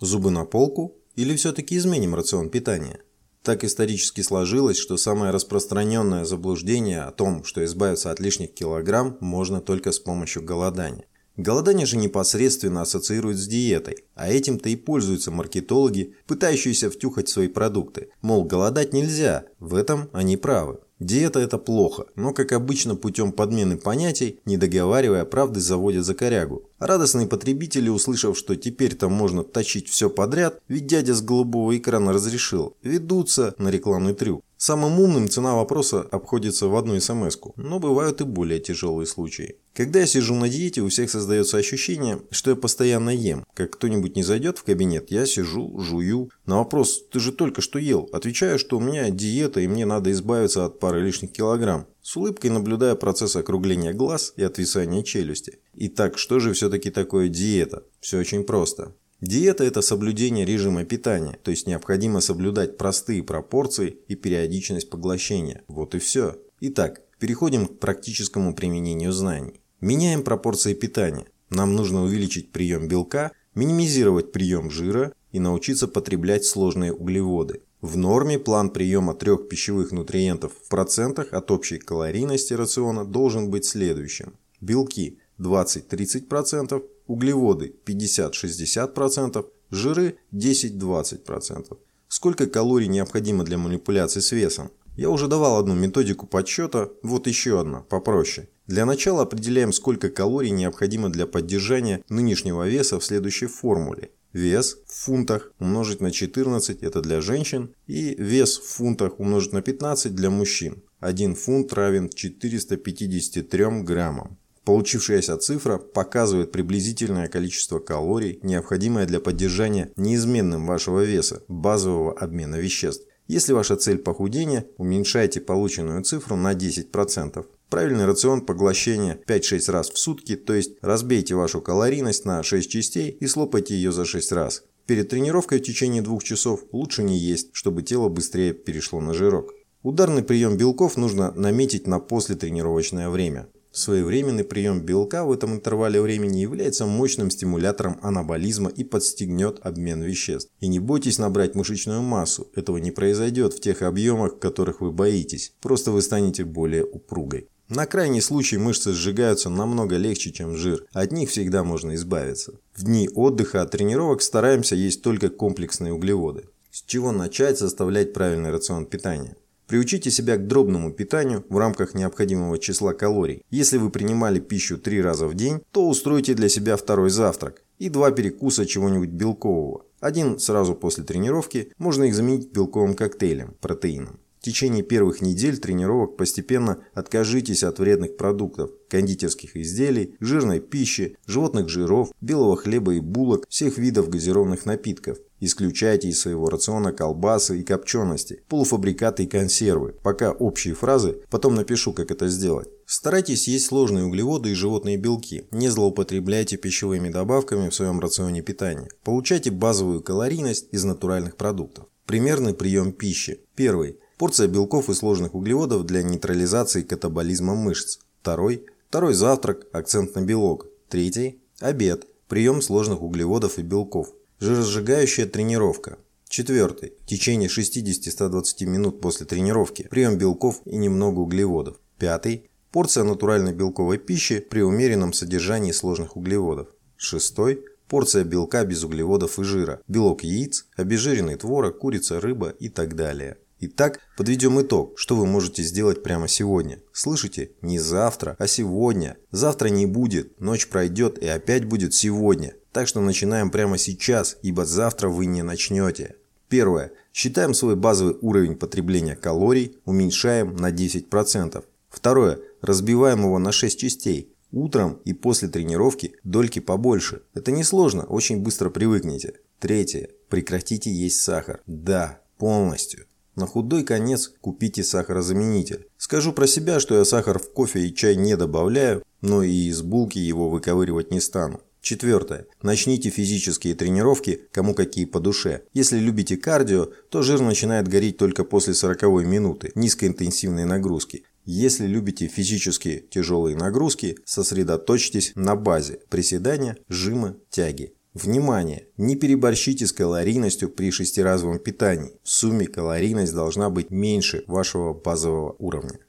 Зубы на полку или все-таки изменим рацион питания? Так исторически сложилось, что самое распространенное заблуждение о том, что избавиться от лишних килограмм можно только с помощью голодания. Голодание же непосредственно ассоциируют с диетой, а этим-то и пользуются маркетологи, пытающиеся втюхать свои продукты. Мол, голодать нельзя, в этом они правы. Диета – это плохо, но, как обычно, путем подмены понятий, не договаривая правды, заводят за корягу. Радостные потребители, услышав, что теперь-то можно точить все подряд, ведь дядя с голубого экрана разрешил, ведутся на рекламный трюк. Самым умным цена вопроса обходится в одну смс но бывают и более тяжелые случаи. Когда я сижу на диете, у всех создается ощущение, что я постоянно ем. Как кто-нибудь не зайдет в кабинет, я сижу, жую. На вопрос «ты же только что ел?» отвечаю, что у меня диета и мне надо избавиться от пары лишних килограмм. С улыбкой наблюдая процесс округления глаз и отвисания челюсти. Итак, что же все-таки такое диета? Все очень просто. Диета – это соблюдение режима питания, то есть необходимо соблюдать простые пропорции и периодичность поглощения. Вот и все. Итак, переходим к практическому применению знаний. Меняем пропорции питания. Нам нужно увеличить прием белка, минимизировать прием жира и научиться потреблять сложные углеводы. В норме план приема трех пищевых нутриентов в процентах от общей калорийности рациона должен быть следующим. Белки 20-30%, углеводы 50-60%, жиры 10-20%. Сколько калорий необходимо для манипуляции с весом? Я уже давал одну методику подсчета, вот еще одна, попроще. Для начала определяем, сколько калорий необходимо для поддержания нынешнего веса в следующей формуле. Вес в фунтах умножить на 14 – это для женщин, и вес в фунтах умножить на 15 для мужчин. 1 фунт равен 453 граммам. Получившаяся цифра показывает приблизительное количество калорий, необходимое для поддержания неизменным вашего веса, базового обмена веществ. Если ваша цель похудения, уменьшайте полученную цифру на 10%. Правильный рацион поглощения 5-6 раз в сутки, то есть разбейте вашу калорийность на 6 частей и слопайте ее за 6 раз. Перед тренировкой в течение двух часов лучше не есть, чтобы тело быстрее перешло на жирок. Ударный прием белков нужно наметить на послетренировочное время. Своевременный прием белка в этом интервале времени является мощным стимулятором анаболизма и подстегнет обмен веществ. И не бойтесь набрать мышечную массу, этого не произойдет в тех объемах, которых вы боитесь, просто вы станете более упругой. На крайний случай мышцы сжигаются намного легче, чем жир, от них всегда можно избавиться. В дни отдыха от тренировок стараемся есть только комплексные углеводы. С чего начать составлять правильный рацион питания? Приучите себя к дробному питанию в рамках необходимого числа калорий. Если вы принимали пищу три раза в день, то устройте для себя второй завтрак и два перекуса чего-нибудь белкового. Один сразу после тренировки, можно их заменить белковым коктейлем, протеином. В течение первых недель тренировок постепенно откажитесь от вредных продуктов, кондитерских изделий, жирной пищи, животных жиров, белого хлеба и булок, всех видов газированных напитков. Исключайте из своего рациона колбасы и копчености, полуфабрикаты и консервы. Пока общие фразы, потом напишу, как это сделать. Старайтесь есть сложные углеводы и животные белки. Не злоупотребляйте пищевыми добавками в своем рационе питания. Получайте базовую калорийность из натуральных продуктов. Примерный прием пищи. Первый. Порция белков и сложных углеводов для нейтрализации катаболизма мышц. Второй. Второй завтрак, акцент на белок. Третий. Обед. Прием сложных углеводов и белков. Жиросжигающая тренировка. Четвертый. В течение 60-120 минут после тренировки. Прием белков и немного углеводов. Пятый. Порция натуральной белковой пищи при умеренном содержании сложных углеводов. Шестой. Порция белка без углеводов и жира. Белок яиц, обезжиренный творог, курица, рыба и так далее. Итак, подведем итог, что вы можете сделать прямо сегодня. Слышите? Не завтра, а сегодня. Завтра не будет, ночь пройдет и опять будет сегодня. Так что начинаем прямо сейчас, ибо завтра вы не начнете. Первое. Считаем свой базовый уровень потребления калорий, уменьшаем на 10%. Второе. Разбиваем его на 6 частей. Утром и после тренировки дольки побольше. Это несложно, очень быстро привыкнете. Третье. Прекратите есть сахар. Да, полностью. На худой конец купите сахарозаменитель. Скажу про себя, что я сахар в кофе и чай не добавляю, но и из булки его выковыривать не стану. Четвертое. Начните физические тренировки, кому какие по душе. Если любите кардио, то жир начинает гореть только после 40 минуты низкоинтенсивной нагрузки. Если любите физические тяжелые нагрузки, сосредоточьтесь на базе приседания, жимы, тяги. Внимание! Не переборщите с калорийностью при шестиразовом питании. В сумме калорийность должна быть меньше вашего базового уровня.